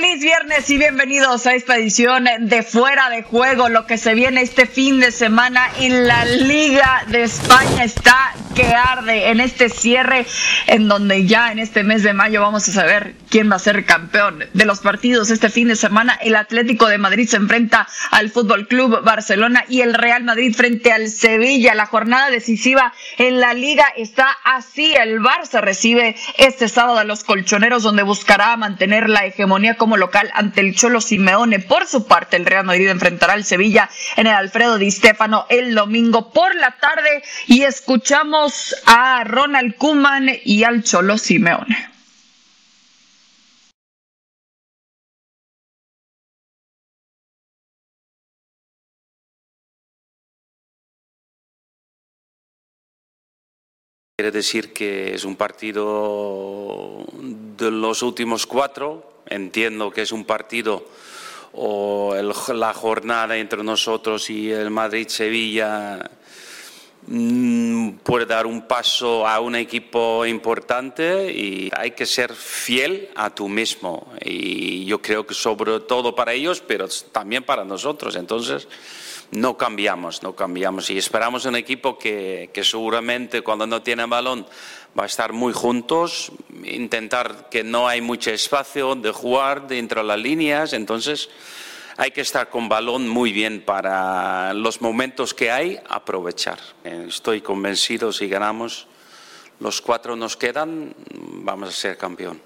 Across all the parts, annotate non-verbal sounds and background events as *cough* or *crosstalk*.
Feliz viernes y bienvenidos a esta edición de Fuera de Juego. Lo que se viene este fin de semana en la Liga de España está que arde en este cierre en donde ya en este mes de mayo vamos a saber quién va a ser campeón de los partidos. Este fin de semana el Atlético de Madrid se enfrenta al Fútbol Club Barcelona y el Real Madrid frente al Sevilla. La jornada decisiva en la liga está así. El Barça recibe este sábado a los colchoneros donde buscará mantener la hegemonía como local ante el Cholo Simeone. Por su parte, el Real Madrid enfrentará al Sevilla en el Alfredo Di Stéfano el domingo por la tarde y escuchamos a Ronald Kuman y al Cholo Simeone. Quiere decir que es un partido de los últimos cuatro. Entiendo que es un partido o la jornada entre nosotros y el Madrid-Sevilla puede dar un paso a un equipo importante y hay que ser fiel a tú mismo. Y yo creo que sobre todo para ellos, pero también para nosotros. Entonces, no cambiamos, no cambiamos y esperamos un equipo que, seguramente cuando no tiene balón va a estar muy juntos, intentar que no hay mucho espacio de jugar dentro de las líneas, entonces hay que estar con balón muy bien para los momentos que hay, aprovechar. Estoy convencido si ganamos los cuatro nos quedan, vamos a ser campeón.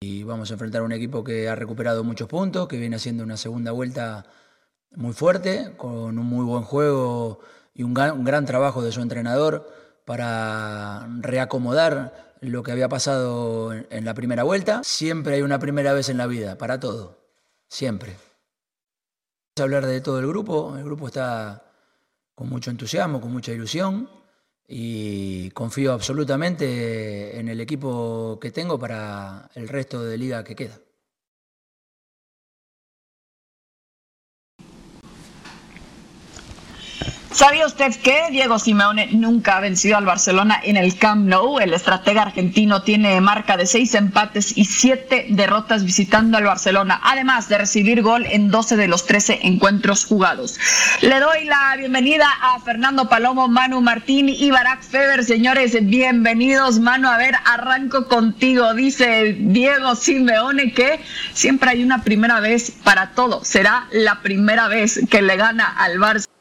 Y vamos a enfrentar a un equipo que ha recuperado muchos puntos, que viene haciendo una segunda vuelta muy fuerte, con un muy buen juego y un gran, trabajo de su entrenador para reacomodar lo que había pasado en, la primera vuelta. Siempre hay una primera vez en la vida, para todo, siempre. Vamos a hablar de todo el grupo, el grupo está con mucho entusiasmo, con mucha ilusión y confío absolutamente en el equipo que tengo para el resto de liga que queda. ¿Sabía usted que Diego Simeone nunca ha vencido al Barcelona en el Camp Nou? El estratega argentino tiene marca de seis empates y siete derrotas visitando al Barcelona, además de recibir gol en 12 de los 13 encuentros jugados. Le doy la bienvenida a Fernando Palomo, Manu Martín y Barack Feber. Señores, bienvenidos. Manu, a ver, arranco contigo. Dice Diego Simeone que siempre hay una primera vez para todo. Será la primera vez que le gana al Barça.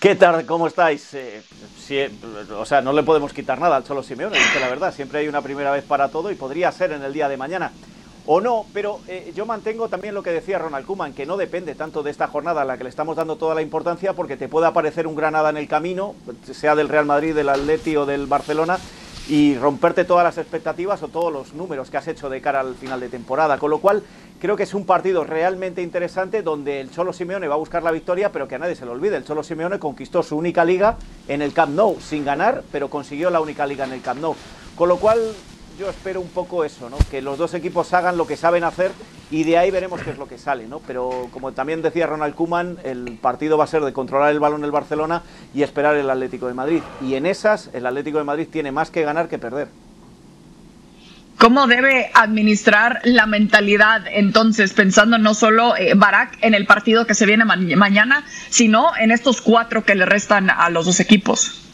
¿Qué tal? ¿Cómo estáis? Eh, o sea, no le podemos quitar nada al Cholo Simeone, dice la verdad. Siempre hay una primera vez para todo y podría ser en el día de mañana. O no, pero eh, yo mantengo también lo que decía Ronald Kuman, que no depende tanto de esta jornada a la que le estamos dando toda la importancia, porque te puede aparecer un Granada en el camino, sea del Real Madrid, del Atleti o del Barcelona, y romperte todas las expectativas o todos los números que has hecho de cara al final de temporada. Con lo cual, Creo que es un partido realmente interesante donde el Cholo Simeone va a buscar la victoria, pero que a nadie se le olvide. El Cholo Simeone conquistó su única liga en el Camp Nou, sin ganar, pero consiguió la única liga en el Camp Nou. Con lo cual, yo espero un poco eso, ¿no? Que los dos equipos hagan lo que saben hacer y de ahí veremos qué es lo que sale, ¿no? Pero como también decía Ronald Kuman, el partido va a ser de controlar el balón el Barcelona y esperar el Atlético de Madrid. Y en esas, el Atlético de Madrid tiene más que ganar que perder. ¿Cómo debe administrar la mentalidad entonces, pensando no solo eh, Barak en el partido que se viene mañana, sino en estos cuatro que le restan a los dos equipos?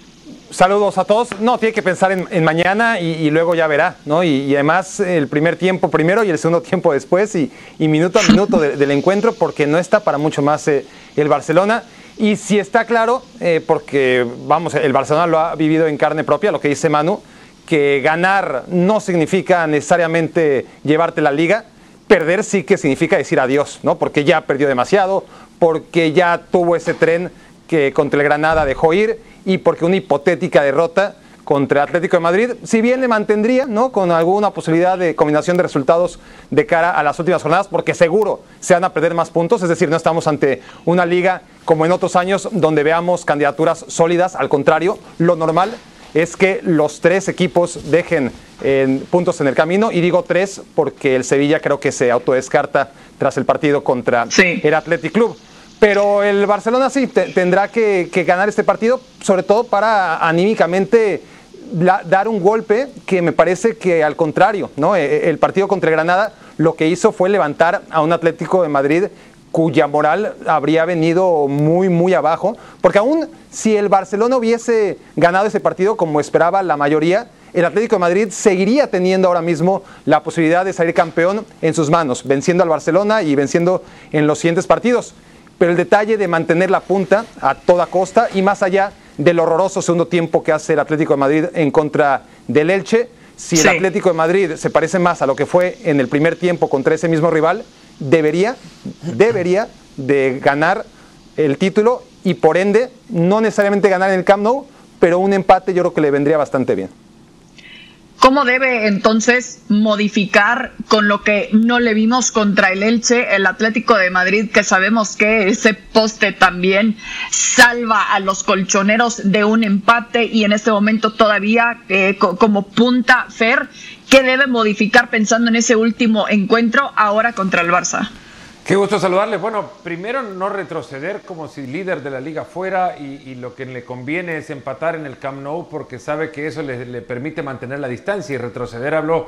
Saludos a todos. No, tiene que pensar en, mañana y, luego ya verá, ¿no? Y, además el primer tiempo primero y el segundo tiempo después y, minuto a minuto del encuentro porque no está para mucho más eh, el Barcelona. Y si está claro, eh, porque vamos, el Barcelona lo ha vivido en carne propia, lo que dice Manu, que ganar no significa necesariamente llevarte la liga, perder sí que significa decir adiós, ¿no? Porque ya perdió demasiado, porque ya tuvo ese tren que contra el Granada dejó ir y porque una hipotética derrota contra Atlético de Madrid, si bien le mantendría, ¿no? Con alguna posibilidad de combinación de resultados de cara a las últimas jornadas, porque seguro se van a perder más puntos, es decir, no estamos ante una liga como en otros años donde veamos candidaturas sólidas, al contrario, lo normal es que los tres equipos dejen puntos en el camino. Y digo tres porque el Sevilla creo que se autodescarta tras el partido contra el Athletic Club. Pero el Barcelona sí tendrá que, ganar este partido, sobre todo para anímicamente dar un golpe que me parece que al contrario, ¿no? E, e, el partido contra Granada lo que hizo fue levantar a un Atlético de Madrid cuya moral habría venido muy, muy abajo, porque aún si el Barcelona hubiese ganado ese partido como esperaba la mayoría, el Atlético de Madrid seguiría teniendo ahora mismo la posibilidad de salir campeón en sus manos, venciendo al Barcelona y venciendo en los siguientes partidos. Pero el detalle de mantener la punta a toda costa y más allá del horroroso segundo tiempo que hace el Atlético de Madrid en contra del Elche, si el Atlético de Madrid se parece más a lo que fue en el primer tiempo contra ese mismo rival, debería, debería de ganar el título y por ende no necesariamente ganar en el Camp Nou, pero un empate yo creo que le vendría bastante bien. ¿Cómo debe entonces modificar con lo que no le vimos contra el Elche, el Atlético de Madrid, que sabemos que ese poste también salva a los colchoneros de un empate y en este momento todavía eh, como punta Fer? ¿Qué debe modificar pensando en ese último encuentro ahora contra el Barça? Qué gusto saludarles. Bueno, primero no retroceder como si líder de la liga fuera y, lo que le conviene es empatar en el Camp Nou porque sabe que eso le, permite mantener la distancia y retroceder habló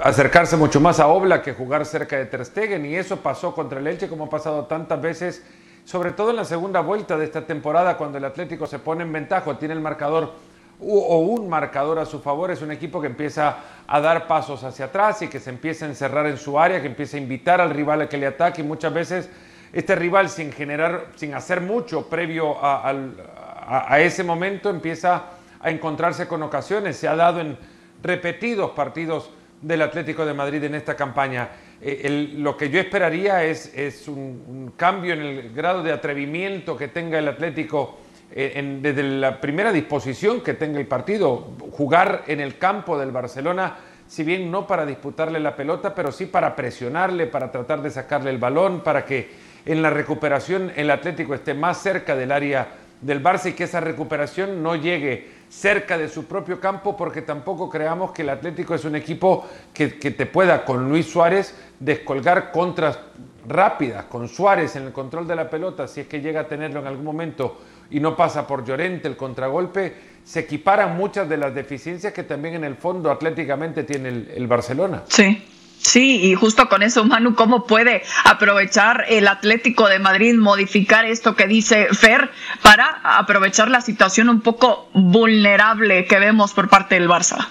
acercarse mucho más a Obla que jugar cerca de Ter Stegen y eso pasó contra el Elche como ha pasado tantas veces, sobre todo en la segunda vuelta de esta temporada cuando el Atlético se pone en ventaja, tiene el marcador o un marcador a su favor, es un equipo que empieza a dar pasos hacia atrás y que se empieza a encerrar en su área, que empieza a invitar al rival a que le ataque y muchas veces este rival sin generar, sin hacer mucho previo a, ese momento empieza a encontrarse con ocasiones. Se ha dado en repetidos partidos del Atlético de Madrid en esta campaña. Eh, lo que yo esperaría es, es un, un, cambio en el grado de atrevimiento que tenga el Atlético eh, desde la primera disposición que tenga el partido, jugar en el campo del Barcelona, si bien no para disputarle la pelota, pero sí para presionarle, para tratar de sacarle el balón, para que en la recuperación el Atlético esté más cerca del área del Barça y que esa recuperación no llegue cerca de su propio campo, porque tampoco creamos que el Atlético es un equipo que, que te pueda con Luis Suárez descolgar contras rápidas, con Suárez en el control de la pelota, si es que llega a tenerlo en algún momento y no pasa por Llorente el contragolpe, se equiparan muchas de las deficiencias que también en el fondo atléticamente tiene el, Barcelona. Sí. Sí, y justo con eso, Manu, ¿cómo puede aprovechar el Atlético de Madrid, modificar esto que dice Fer para aprovechar la situación un poco vulnerable que vemos por parte del Barça?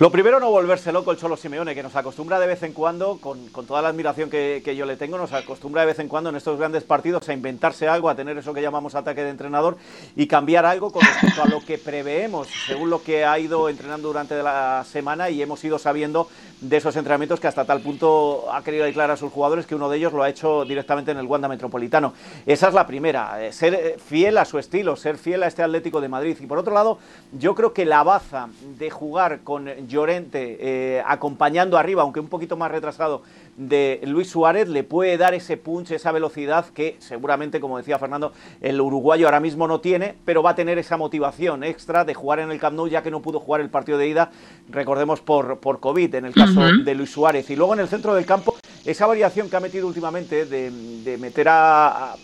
Lo primero, no volverse loco el Cholo Simeone, que nos acostumbra de vez en cuando, con, toda la admiración que, yo le tengo, nos acostumbra de vez en cuando en estos grandes partidos a inventarse algo, a tener eso que llamamos ataque de entrenador y cambiar algo con respecto a lo que preveemos, según lo que ha ido entrenando durante la semana y hemos ido sabiendo de esos entrenamientos que hasta tal punto ha querido declarar a sus jugadores que uno de ellos lo ha hecho directamente en el Wanda Metropolitano. Esa es la primera, eh, ser eh, fiel a su estilo, ser fiel a este Atlético de Madrid. Y por otro lado, yo creo que la baza de jugar con Llorente eh, acompañando arriba, aunque un poquito más retrasado, de Luis Suárez le puede dar ese punch, esa velocidad que seguramente, como decía Fernando, el uruguayo ahora mismo no tiene, pero va a tener esa motivación extra de jugar en el Camp Nou ya que no pudo jugar el partido de ida, recordemos por, por COVID en el caso de Luis Suárez. Y luego en el centro del campo, esa variación que ha metido últimamente de, meter a,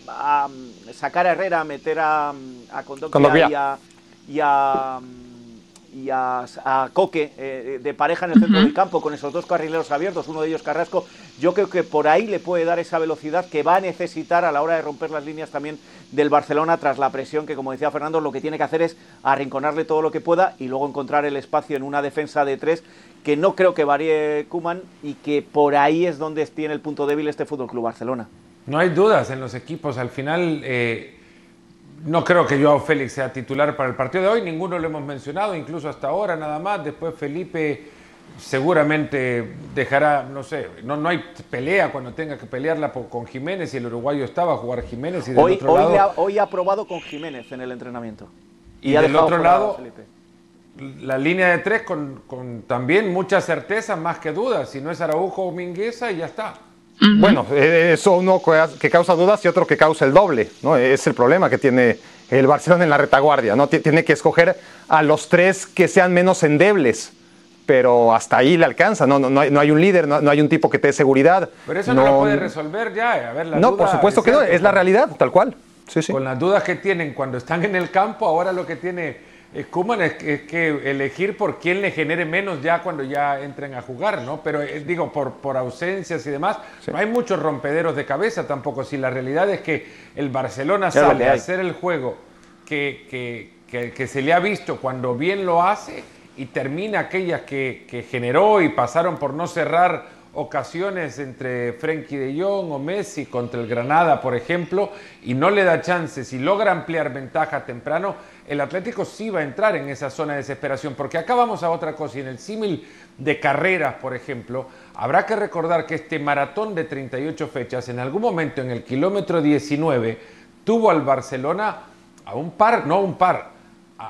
sacar a Herrera, meter a, a y a y a, Coque eh, de pareja en el centro del campo con esos dos carrileros abiertos, uno de ellos Carrasco, yo creo que por ahí le puede dar esa velocidad que va a necesitar a la hora de romper las líneas también del Barcelona tras la presión que, como decía Fernando, lo que tiene que hacer es arrinconarle todo lo que pueda y luego encontrar el espacio en una defensa de tres que no creo que varíe Kuman y que por ahí es donde tiene el punto débil este Fútbol Club Barcelona. No hay dudas en los equipos, al final... Eh no creo que Joao Félix sea titular para el partido de hoy, ninguno lo hemos mencionado, incluso hasta ahora nada más. Después Felipe seguramente dejará, no sé, no, no hay pelea cuando tenga que pelearla con Jiménez y el uruguayo estaba a jugar Jiménez. Y hoy, hoy, ha, probado con Jiménez en el entrenamiento. Y, del otro lado, la línea de tres con, con, también mucha certeza, más que dudas. Si no es Araujo o Mingueza, y ya está. Bueno, eh, eso uno que causa dudas y otro que causa el doble, ¿no? Es el problema que tiene el Barcelona en la retaguardia, ¿no? Tiene que escoger a los tres que sean menos endebles, pero hasta ahí le alcanza, no, no, hay, un líder, no, hay un tipo que te dé seguridad. Pero eso no, lo puede resolver ya, a ver, la No, por supuesto que no, es la realidad, tal cual. Con las dudas que tienen cuando están en el campo, ahora lo que tiene Kuman es, que elegir por quién le genere menos ya cuando ya entren a jugar, ¿no? Pero eh, digo, por, por ausencias y demás, no hay muchos rompederos de cabeza tampoco. Si la realidad es que el Barcelona sale a hacer el juego que, que, que, se le ha visto cuando bien lo hace y termina aquellas que, que generó y pasaron por no cerrar ocasiones entre Frenkie de Jong o Messi contra el Granada, por ejemplo, y no le da chances y logra ampliar ventaja temprano, el Atlético sí va a entrar en esa zona de desesperación, porque acá vamos a otra cosa, y en el símil de carreras, por ejemplo, habrá que recordar que este maratón de 38 fechas, en algún momento en el kilómetro 19, tuvo al Barcelona a un par, no un par,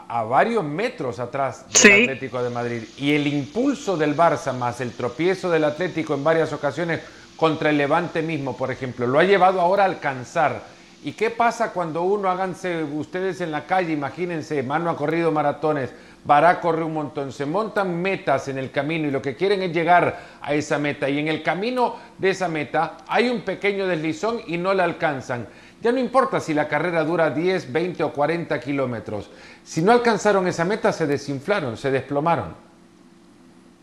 a, varios metros atrás del Atlético de Madrid. Y el impulso del Barça más el tropiezo del Atlético en varias ocasiones contra el Levante mismo, por ejemplo, lo ha llevado ahora a alcanzar. ¿Y qué pasa cuando uno, háganse ustedes en la calle, imagínense, Mano ha corrido maratones, Bará corre un montón, se montan metas en el camino y lo que quieren es llegar a esa meta. Y en el camino de esa meta hay un pequeño deslizón y no la alcanzan. Ya no importa si la carrera dura 10, 20 o 40 kilómetros. Si no alcanzaron esa meta, se desinflaron, se desplomaron.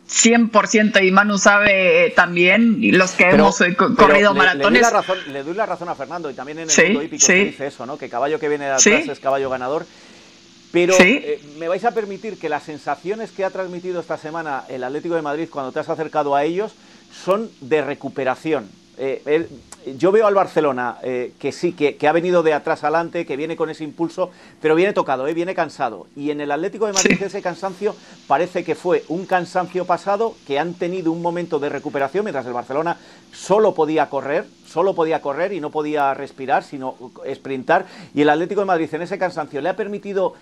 100% y Manu sabe eh, también, los que hemos eh, corrido maratones. Le doy, la razón, le doy, la razón, a Fernando y también en el mundo hípico se dice eso, ¿no? que caballo que viene de atrás es caballo ganador. Pero eh, me vais a permitir que las sensaciones que ha transmitido esta semana el Atlético de Madrid cuando te has acercado a ellos son de recuperación. Eh, yo veo al Barcelona eh, que sí, que, ha venido de atrás adelante, que viene con ese impulso, pero viene tocado, eh, viene cansado. Y en el Atlético de Madrid ese cansancio parece que fue un cansancio pasado, que han tenido un momento de recuperación, mientras el Barcelona solo podía correr, solo podía correr y no podía respirar, sino sprintar. Y el Atlético de Madrid en ese cansancio le ha permitido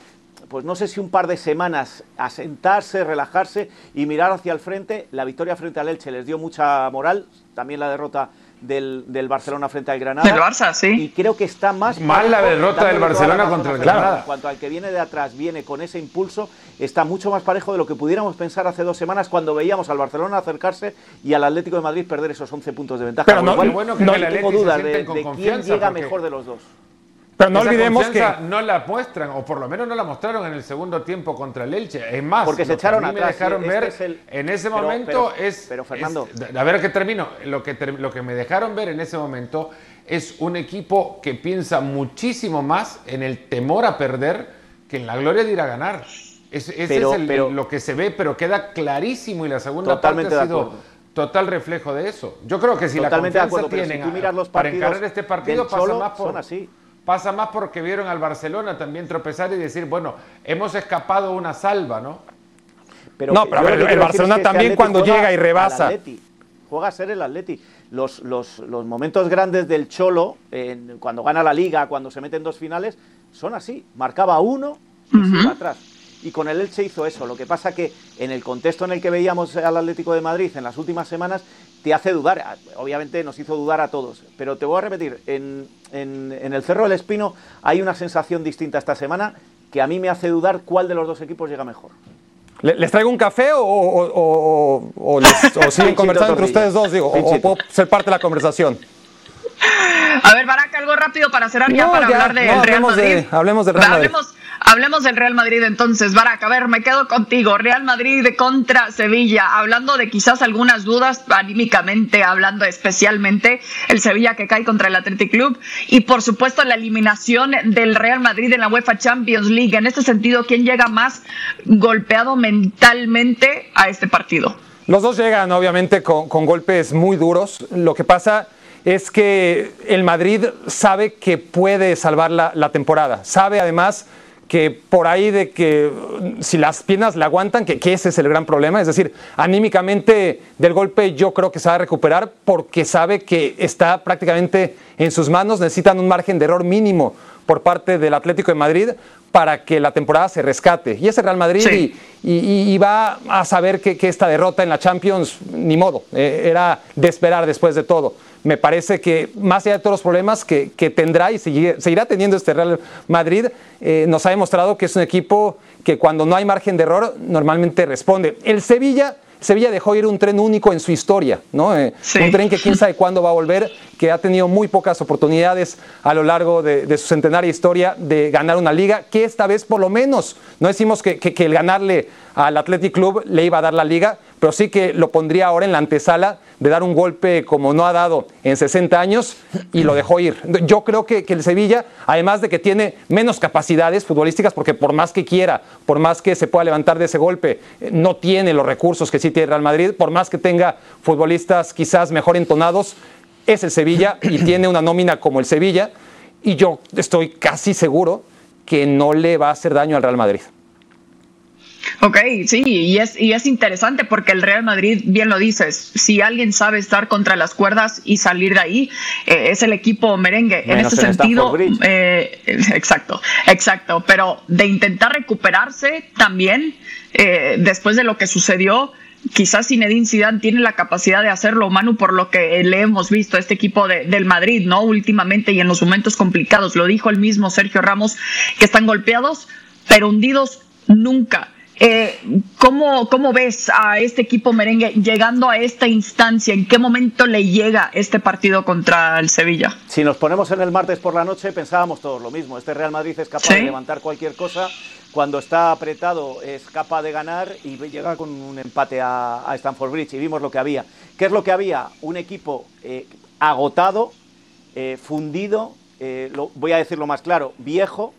pues no sé si un par de semanas asentarse, relajarse y mirar hacia el frente. La victoria frente al Elche les dio mucha moral, también la derrota del, del, Barcelona frente al Granada. Del Barça, sí. Y creo que está más. Mal la derrota del Barcelona contra el Granada. En cuanto al que viene de atrás, viene con ese impulso, está mucho más parejo de lo que pudiéramos pensar hace dos semanas cuando veíamos al Barcelona acercarse y al Atlético de Madrid perder esos 11 puntos de ventaja. Pero no, bueno que no tengo dudas de, de quién llega mejor de los dos. Pero no olvidemos que no la muestran, o por lo menos no la mostraron en el segundo tiempo contra el Elche. Es más, porque se echaron a mí me dejaron este ver en ese momento es. Pero Fernando, a ver que termino. Lo que lo que me dejaron ver en ese momento es un equipo que piensa muchísimo más en el temor a perder que en la gloria de ir a ganar. ese es lo que se ve, pero queda clarísimo y la segunda parte ha sido total reflejo de eso. Yo creo que si la confianza tienen para encarar este partido pasa más por son así pasa más porque vieron al Barcelona también tropezar y decir, bueno, hemos escapado una salva, ¿no? Pero no, pero el, Barcelona también cuando llega y rebasa. Juega a ser el Atleti. Los, los, momentos grandes del Cholo, cuando gana la Liga, cuando se meten dos finales, son así. Marcaba uno y atrás. Y con el Elche hizo eso. Lo que pasa que en el contexto en el que veíamos al Atlético de Madrid en las últimas semanas, te hace dudar. Obviamente nos hizo dudar a todos. Pero te voy a repetir, en, el Cerro del Espino hay una sensación distinta esta semana que a mí me hace dudar cuál de los dos equipos llega mejor. ¿Les traigo un café o, *laughs* siguen conversando entre ustedes dos? Digo, o, puedo ser parte de la conversación. A ver, Barack, algo rápido para cerrar ya para hablar del Real Madrid. hablemos del Real Madrid. Hablemos del Real Madrid entonces, Barak. A ver, me quedo contigo. Real Madrid contra Sevilla. Hablando de quizás algunas dudas anímicamente, hablando especialmente el Sevilla que cae contra el Athletic Club y por supuesto la eliminación del Real Madrid en la UEFA Champions League. En este sentido, ¿quién llega más golpeado mentalmente a este partido? Los dos llegan obviamente con, golpes muy duros. Lo que pasa es que el Madrid sabe que puede salvar la temporada. Sabe además que por ahí de que si las piernas le aguantan, que, ese es el gran problema, es decir, anímicamente del golpe yo creo que se va a recuperar porque sabe que está prácticamente en sus manos, necesitan un margen de error mínimo por parte del Atlético de Madrid para que la temporada se rescate. Y ese Real Madrid y, va a saber que, esta derrota en la Champions, ni modo, eh, era de esperar después de todo me parece que más allá de todos los problemas que, tendrá y seguirá teniendo este Real Madrid, eh, nos ha demostrado que es un equipo que cuando no hay margen de error normalmente responde. El Sevilla Sevilla dejó ir un tren único en su historia, ¿no? Eh, un tren que quién sabe cuándo va a volver, que ha tenido muy pocas oportunidades a lo largo de, su centenaria historia de ganar una liga, que esta vez por lo menos, no decimos que, que el ganarle al Athletic Club le iba a dar la liga, pero sí que lo pondría ahora en la antesala de dar un golpe como no ha dado en 60 años y lo dejó ir. Yo creo que, el Sevilla, además de que tiene menos capacidades futbolísticas, porque por más que quiera, por más que se pueda levantar de ese golpe, eh, no tiene los recursos que sí tiene Real Madrid, por más que tenga futbolistas quizás mejor entonados, es el Sevilla y *clears throat* tiene una nómina como el Sevilla y yo estoy casi seguro que no le va a hacer daño al Real Madrid. Ok, sí, y es, y es interesante porque el Real Madrid, bien lo dices, si alguien sabe estar contra las cuerdas y salir de ahí, eh, es el equipo merengue. en ese sentido, eh, *laughs* exacto, exacto, pero de intentar recuperarse también eh, después de lo que sucedió, quizás Zinedine Zidane tiene la capacidad de hacerlo, Manu, por lo que le hemos visto a este equipo de, del Madrid, ¿no? Últimamente y en los momentos complicados, lo dijo el mismo Sergio Ramos, que están golpeados, pero hundidos nunca. Eh, ¿cómo, ¿Cómo ves a este equipo merengue llegando a esta instancia? ¿En qué momento le llega este partido contra el Sevilla? Si nos ponemos en el martes por la noche, pensábamos todos lo mismo. Este Real Madrid es capaz de levantar cualquier cosa. Cuando está apretado es capaz de ganar y llega con un empate a, a Stanford Bridge. Y vimos lo que había. ¿Qué es lo que había? Un equipo eh, agotado, eh, fundido, lo, voy a decirlo más claro, viejo,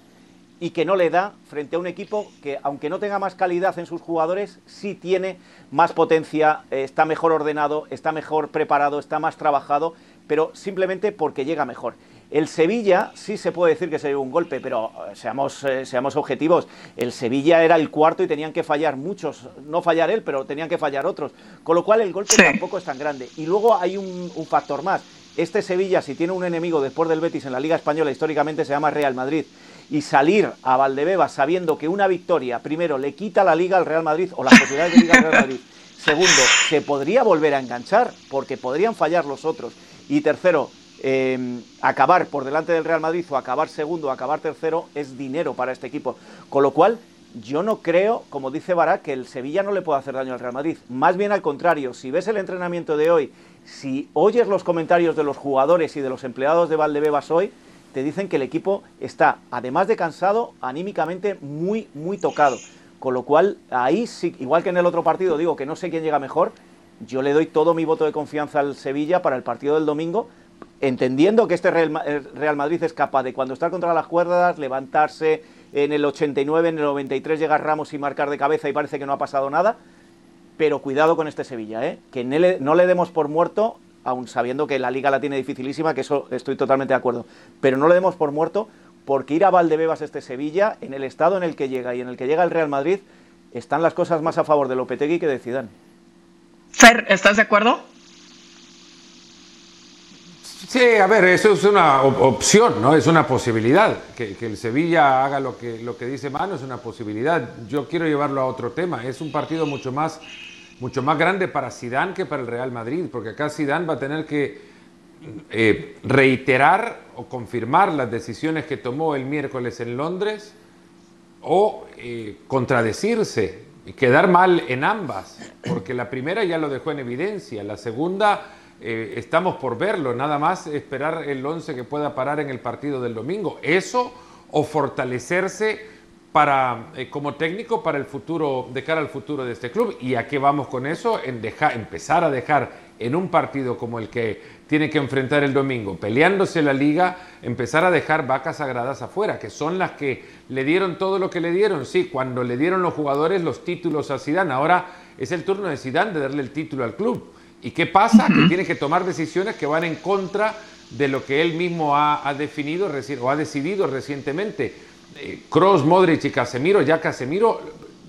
y que no le da frente a un equipo que, aunque no tenga más calidad en sus jugadores, sí tiene más potencia, eh, está mejor ordenado, está mejor preparado, está más trabajado, pero simplemente porque llega mejor. El Sevilla sí se puede decir que se dio un golpe, pero eh, seamos, eh, seamos objetivos. El Sevilla era el cuarto y tenían que fallar muchos, no fallar él, pero tenían que fallar otros. Con lo cual el golpe tampoco es tan grande. Y luego hay un, un factor más. Este Sevilla, si tiene un enemigo después del Betis en la Liga Española, históricamente se llama Real Madrid y salir a Valdebebas sabiendo que una victoria, primero, le quita la liga al Real Madrid o las posibilidades de liga al Real Madrid. *laughs* Segundo, se podría volver a enganchar porque podrían fallar los otros. Y tercero, em, acabar por delante del Real Madrid o acabar segundo o acabar tercero es dinero para este equipo. Con lo cual, yo no creo, como dice Barak, que el Sevilla no le pueda hacer daño al Real Madrid. Más bien al contrario, si ves el entrenamiento de hoy, si oyes los comentarios de los jugadores y de los empleados de Valdebebas hoy, te dicen que el equipo está, además de cansado, anímicamente muy, muy tocado. Con lo cual, ahí sí, igual que en el otro partido, digo que no sé quién llega mejor, yo le doy todo mi voto de confianza al Sevilla para el partido del domingo, entendiendo que este Real Madrid es capaz de cuando está contra las cuerdas, levantarse en el 89, en el 93 llega Ramos y marcar de cabeza y parece que no ha pasado nada, pero cuidado con este Sevilla, ¿eh? que no le demos por muerto aun sabiendo que la liga la tiene dificilísima, que eso estoy totalmente de acuerdo. Pero no le demos por muerto, porque ir a Valdebebas este Sevilla, en el estado en el que llega y en el que llega el Real Madrid, están las cosas más a favor de Lopetegui que de Zidane. Fer, ¿estás de acuerdo? Sí, a ver, eso es una opción, ¿no? Es una posibilidad. Que, el Sevilla haga lo que, lo que dice Mano es una posibilidad. Yo quiero llevarlo a otro tema. Es un partido mucho más mucho más grande para Zidane que para el Real Madrid, porque acá Zidane va a tener que eh, reiterar o confirmar las decisiones que tomó el miércoles en Londres o eh, contradecirse y quedar mal en ambas, porque la primera ya lo dejó en evidencia, la segunda eh, estamos por verlo, nada más esperar el 11 que pueda parar en el partido del domingo. Eso o fortalecerse para, eh, como técnico para el futuro, de cara al futuro de este club. ¿Y a qué vamos con eso? En dejar, empezar a dejar en un partido como el que tiene que enfrentar el domingo, peleándose la liga, empezar a dejar vacas sagradas afuera, que son las que le dieron todo lo que le dieron. Sí, cuando le dieron los jugadores los títulos a Zidane, ahora es el turno de Zidane de darle el título al club. ¿Y qué pasa? Que tiene que tomar decisiones que van en contra de lo que él mismo ha, ha definido o ha decidido recientemente Cross, Modric y Casemiro, ya Casemiro,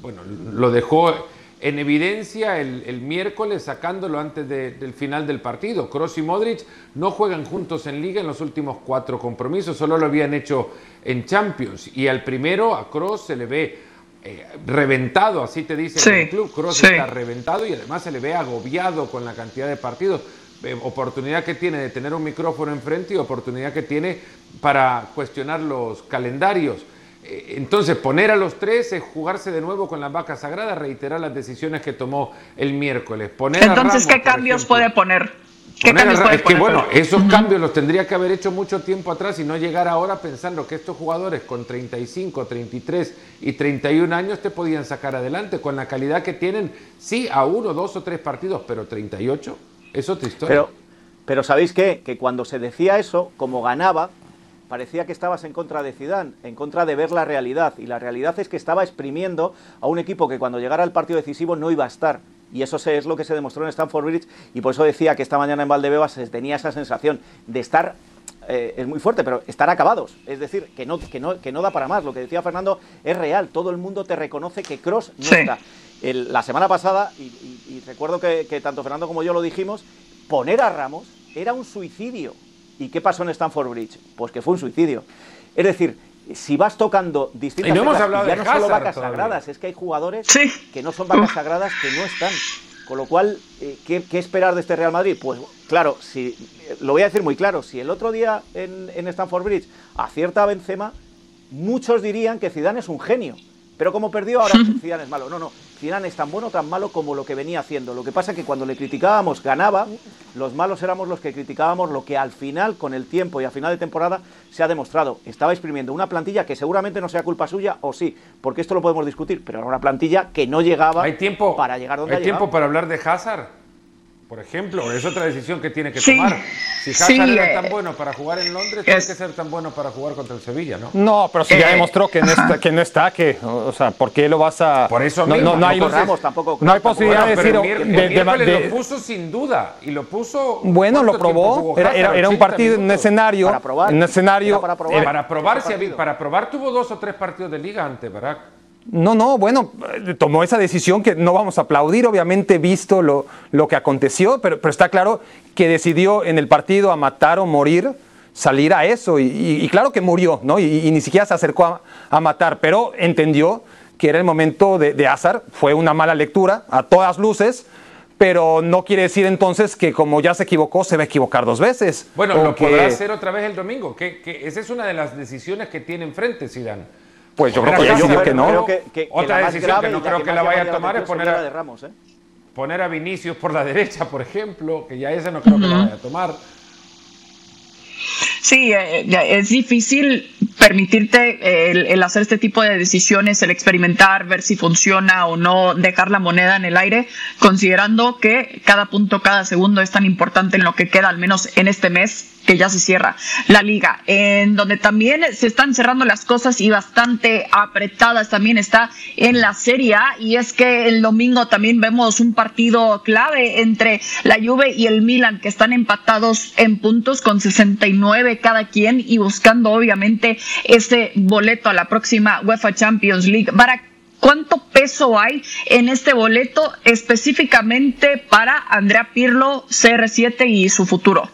bueno, lo dejó en evidencia el, miércoles sacándolo antes del final del partido. Cross y Modric no juegan juntos en liga en los últimos cuatro compromisos, solo lo habían hecho en Champions. Y al primero, a Cross, se le ve eh, reventado, así te dice el club. Cross está reventado y además se le ve agobiado con la cantidad de partidos. Eh, oportunidad que tiene de tener un micrófono enfrente y oportunidad que tiene para cuestionar los calendarios. Eh, entonces, poner a los tres es jugarse de nuevo con la vaca sagrada, reiterar las decisiones que tomó el miércoles. Poner Entonces, ¿qué cambios puede poner? ¿Qué es que bueno, esos cambios los tendría que haber hecho mucho tiempo atrás y no llegar ahora pensando que estos jugadores con 35, 33 y 31 años te podían sacar adelante con la calidad que tienen, sí, a uno, dos o tres partidos, pero 38 es otra historia. Pero, pero ¿sabéis qué? Que cuando se decía eso, como ganaba, parecía que estabas en contra de Zidane, en contra de ver la realidad. Y la realidad es que estaba exprimiendo a un equipo que cuando llegara al partido decisivo no iba a estar. Y eso es lo que se demostró en Stanford Bridge. Y por eso decía que esta mañana en Valdebebas se tenía esa sensación de estar eh, es muy fuerte, pero estar acabados. Es decir, que no, que, no, que no da para más. Lo que decía Fernando es real. Todo el mundo te reconoce que Cross no está. La semana pasada, y, recuerdo que, que, tanto Fernando como yo lo dijimos, poner a Ramos era un suicidio. ¿Y qué pasó en Stanford Bridge? Pues que fue un suicidio. Es decir, si vas tocando distintas y no hemos hablado ya no solo vacas sagradas, es que hay jugadores que no son vacas sagradas que no están. Con lo cual, eh, ¿qué, esperar de este Real Madrid? Pues claro, si lo voy a decir muy claro, si el otro día en, en Stanford Bridge acierta a Benzema, muchos dirían que Zidane es un genio. Pero como perdió, ahora *laughs* Zidane es malo. No, no. Zidane es tan bueno o tan malo como lo que venía haciendo. Lo que pasa es que cuando le criticábamos ganaba, los malos éramos los que criticábamos lo que al final, con el tiempo y a final de temporada, se ha demostrado. Estaba exprimiendo una plantilla que seguramente no sea culpa suya, o sí, porque esto lo podemos discutir, pero era una plantilla que no llegaba ¿Hay tiempo, para llegar donde ¿Hay tiempo para hablar de Hazard? Por ejemplo, es otra decisión que tiene que tomar. Si Hazard era tan eh, bueno para jugar en Londres, tiene que ser tan bueno para jugar contra el Sevilla, ¿no? No, pero si ya eh, demostró que no está, que no está, que, o sea, ¿por qué lo vas a? Por eso no, mismo, no, hay, tampoco, no hay posibilidad de decir. de, lo puso sin duda y lo puso. Bueno, lo probó. Era, era, un partido, en un escenario, para probar, un escenario. Para probar, para probar, si, para probar tuvo dos o tres partidos de liga ante Barack. No, no, bueno, tomó esa decisión que no vamos a aplaudir, obviamente, visto lo, lo que aconteció, pero, pero, está claro que decidió en el partido a matar o morir, salir a eso, y, claro que murió, ¿no? Y, ni siquiera se acercó a, matar, pero entendió que era el momento de, de azar, fue una mala lectura, a todas luces, pero no quiere decir entonces que como ya se equivocó, se va a equivocar dos veces. Bueno, lo podrá hacer otra vez el domingo, que, que esa es una de las decisiones que tiene enfrente Zidane pues yo creo que, yo que no. Otra decisión que no creo que, la vaya a tomar es poner a, Ramos, ¿eh? poner a Vinicius por la *laughs* derecha, por ejemplo, que ya ese no creo que la vaya a tomar. Sí, eh, es difícil permitirte eh, el, hacer este tipo de decisiones, el experimentar, ver si funciona o no, dejar la moneda en el aire, considerando que cada punto, cada segundo es tan importante en lo que queda, al menos en este mes, que ya se cierra la liga, en donde también se están cerrando las cosas y bastante apretadas también está en la Serie A y es que el domingo también vemos un partido clave entre la Juve y el Milan que están empatados en puntos con 69 cada quien y buscando obviamente ese boleto a la próxima UEFA Champions League. Para ¿Cuánto peso hay en este boleto específicamente para Andrea Pirlo, CR7 y su futuro?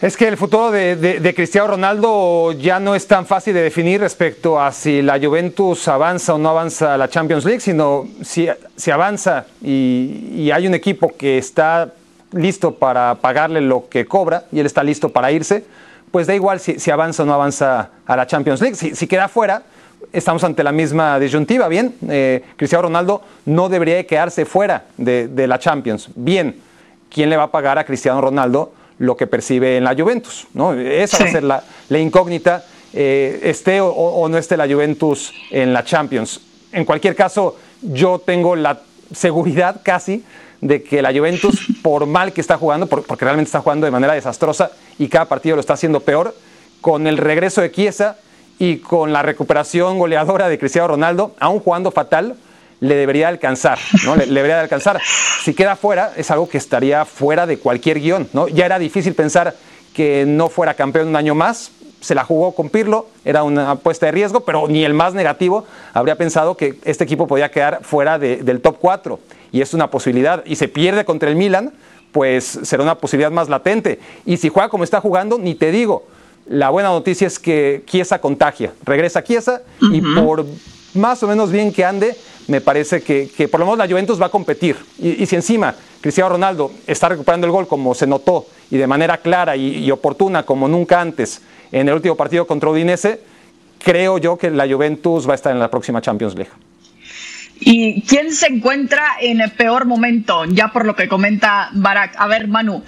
Es que el futuro de, Cristiano Ronaldo ya no es tan fácil de definir respecto a si la Juventus avanza o no avanza a la Champions League, sino si, si avanza y, hay un equipo que está listo para pagarle lo que cobra y él está listo para irse, pues da igual si, avanza o no avanza a la Champions League. Si, queda fuera, estamos ante la misma disyuntiva. Bien, eh, Cristiano Ronaldo no debería quedarse fuera de, de la Champions. Bien, ¿quién le va a pagar a Cristiano Ronaldo? Lo que percibe en la Juventus. ¿no? Esa va a ser la, incógnita, eh, esté o, no esté la Juventus en la Champions. En cualquier caso, yo tengo la seguridad casi de que la Juventus, *laughs* por mal que está jugando, porque realmente está jugando de manera desastrosa y cada partido lo está haciendo peor, con el regreso de Chiesa y con la recuperación goleadora de Cristiano Ronaldo, aún jugando fatal, le debería alcanzar, ¿no? Le, debería alcanzar. Si queda fuera, es algo que estaría fuera de cualquier guion, ¿no? Ya era difícil pensar que no fuera campeón un año más, se la jugó con Pirlo, era una apuesta de riesgo, pero ni el más negativo habría pensado que este equipo podía quedar fuera del top 4. Y es una posibilidad. Y se pierde contra el Milan, pues será una posibilidad más latente. Y si juega como está jugando, ni te digo. La buena noticia es que Chiesa contagia. Regresa Chiesa y por más o menos bien que ande, me parece que, por lo menos la Juventus va a competir. Y, si encima Cristiano Ronaldo está recuperando el gol como se notó y de manera clara y, oportuna como nunca antes en el último partido contra Udinese, creo yo que la Juventus va a estar en la próxima Champions League. ¿Y quién se encuentra en el peor momento? Ya por lo que comenta Barak. A ver, Manu,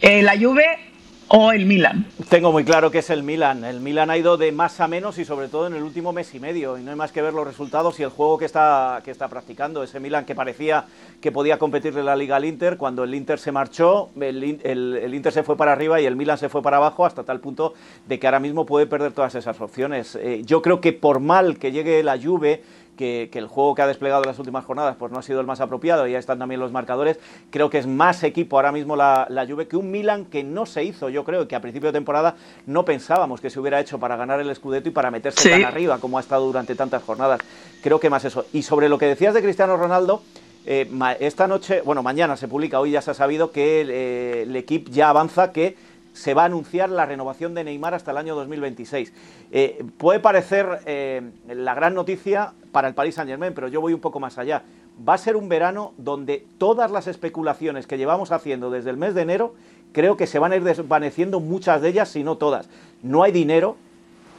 eh, ¿la Juve o el Milan? Tengo muy claro que es el Milan. El Milan ha ido de más a menos y sobre todo en el último mes y medio. Y no hay más que ver los resultados y el juego que está, que está practicando. Ese Milan que parecía que podía competirle la Liga al Inter. Cuando el Inter se marchó, el, Inter se fue para arriba y el Milan se fue para abajo hasta tal punto de que ahora mismo puede perder todas esas opciones. Eh, yo creo que por mal que llegue la Juve que, el juego que ha desplegado en las últimas jornadas pues no ha sido el más apropiado, y ya están también los marcadores. Creo que es más equipo ahora mismo la, la Juve que un Milan que no se hizo, yo creo, que a principio de temporada no pensábamos que se hubiera hecho para ganar el Scudetto y para meterse tan arriba como ha estado durante tantas jornadas. Creo que más eso. Y sobre lo que decías de Cristiano Ronaldo, eh, esta noche, bueno, mañana se publica, hoy ya se ha sabido que el, eh, el equipo ya avanza que se va a anunciar la renovación de Neymar hasta el año 2026. Eh, puede parecer eh, la gran noticia para el Paris Saint Germain, pero yo voy un poco más allá. Va a ser un verano donde todas las especulaciones que llevamos haciendo desde el mes de enero, creo que se van a ir desvaneciendo muchas de ellas, si no todas. No hay dinero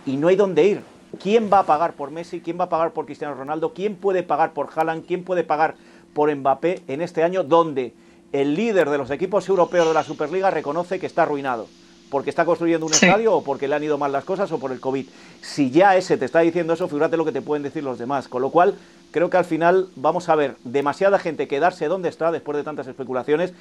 y no hay dónde ir. ¿Quién va a pagar por Messi? ¿Quién va a pagar por Cristiano Ronaldo? ¿Quién puede pagar por Haaland? ¿Quién puede pagar por Mbappé en este año donde el líder de los equipos europeos de la Superliga reconoce que está arruinado porque está construyendo un estadio o porque le han ido mal las cosas o por el COVID. Si ya ese te está diciendo eso, figúrate lo que te pueden decir los demás. Con lo cual, creo que al final vamos a ver demasiada gente quedarse donde está después de tantas especulaciones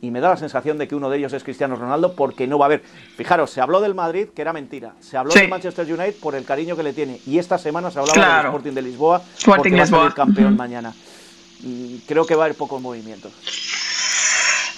y me da la sensación de que uno de ellos es Cristiano Ronaldo porque no va a haber. Fijaros, se habló del Madrid, que era mentira. Se habló del Manchester United por el cariño que le tiene. Y esta semana se hablaba del Sporting de Lisboa porque va a ser el campeón mañana. Creo que va a haber pocos movimientos.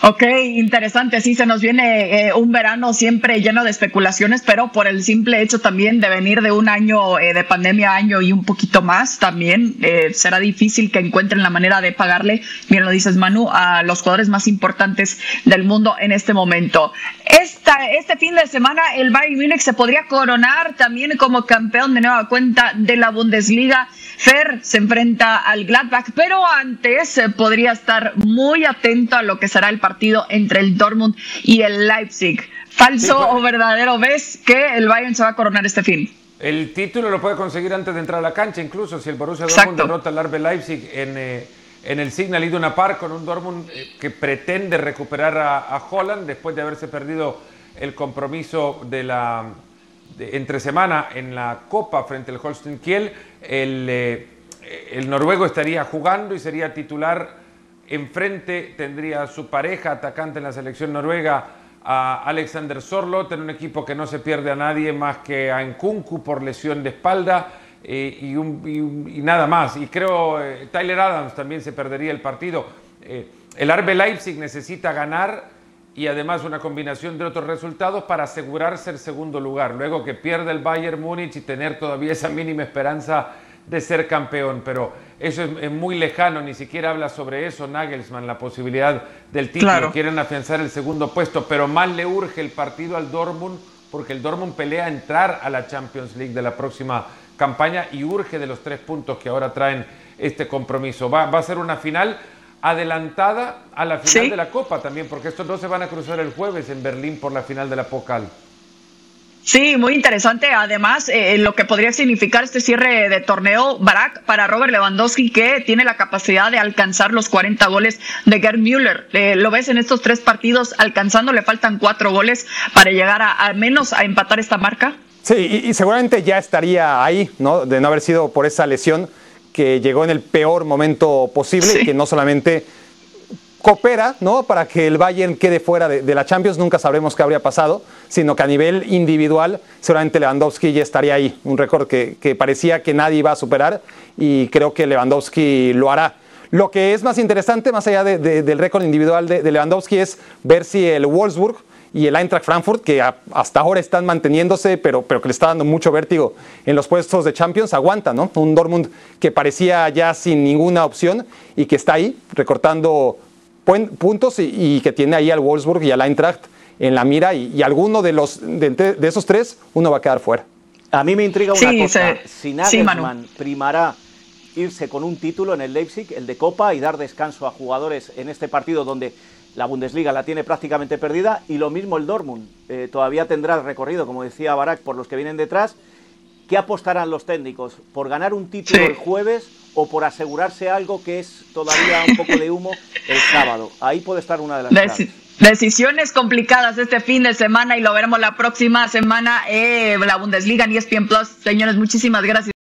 Ok, interesante. Sí, se nos viene eh, un verano siempre lleno de especulaciones, pero por el simple hecho también de venir de un año eh, de pandemia, año y un poquito más, también eh, será difícil que encuentren la manera de pagarle, bien lo dices Manu, a los jugadores más importantes del mundo en este momento. Esta, este fin de semana el Bayern Múnich se podría coronar también como campeón de nueva cuenta de la Bundesliga. Fer se enfrenta al Gladbach, pero antes podría estar muy atento a lo que será el partido entre el Dortmund y el Leipzig. ¿Falso o verdadero ves que el Bayern se va a coronar este fin? El título lo puede conseguir antes de entrar a la cancha, incluso si el Borussia Dortmund derrota al RB Leipzig en, eh, en el Signal Iduna Park con un Dortmund eh, que pretende recuperar a, Holland después de haberse perdido el compromiso de la entre semana en la Copa frente al Holstein Kiel. El, eh, el noruego estaría jugando y sería titular Enfrente tendría su pareja atacante en la selección noruega, a Alexander Sorlot, en un equipo que no se pierde a nadie más que a Nkunku por lesión de espalda eh, y, nada más. Y creo eh, Tyler Adams también se perdería el partido. Eh, el Arbe Leipzig necesita ganar y además una combinación de otros resultados para asegurarse el segundo lugar. Luego que pierde el Bayern Múnich y tener todavía esa mínima esperanza de ser campeón, pero eso es, muy lejano, ni siquiera habla sobre eso Nagelsmann, la posibilidad del título, quieren afianzar el segundo puesto, pero más le urge el partido al Dortmund, porque el Dortmund pelea entrar a la Champions League de la próxima campaña y urge de los tres puntos que ahora traen este compromiso. Va, a ser una final adelantada a la final de la Copa también, porque estos dos se van a cruzar el jueves en Berlín por la final de la Pokal. Sí, muy interesante. Además, eh, lo que podría significar este cierre de torneo, Barak, para Robert Lewandowski, que tiene la capacidad de alcanzar los 40 goles de Gerd Müller. Eh, lo ves en estos tres partidos alcanzando, le faltan cuatro goles para llegar a, al menos a empatar esta marca. Sí, y, seguramente ya estaría ahí, ¿no? De no haber sido por esa lesión que llegó en el peor momento posible y que no solamente coopera ¿no? para que el Bayern quede fuera de, la Champions, nunca sabremos qué habría pasado, sino que a nivel individual seguramente Lewandowski ya estaría ahí, un récord que, parecía que nadie iba a superar y creo que Lewandowski lo hará. Lo que es más interesante, más allá del récord individual de, Lewandowski, es ver si el Wolfsburg y el Eintracht Frankfurt, que hasta ahora están manteniéndose, pero, pero que le está dando mucho vértigo en los puestos de Champions, aguanta, ¿no? Un Dortmund que parecía ya sin ninguna opción y que está ahí, recortando puntos y, que tiene ahí al Wolfsburg y al Eintracht en la mira y, alguno de, los, de, esos tres, uno va a quedar fuera. A mí me intriga una cosa, si Nagelsmann primará irse con un título en el Leipzig, el de Copa, y dar descanso a jugadores en este partido donde la Bundesliga la tiene prácticamente perdida, y lo mismo el Dortmund, eh, todavía tendrá recorrido, como decía Barak, por los que vienen detrás, ¿qué apostarán los técnicos? ¿Por ganar un título el jueves o por asegurarse algo que es todavía un poco de humo el sábado? Ahí puede estar una de las claves. Decisiones complicadas este fin de semana y lo veremos la próxima semana en la Bundesliga en ESPN Plus. Señores, muchísimas gracias.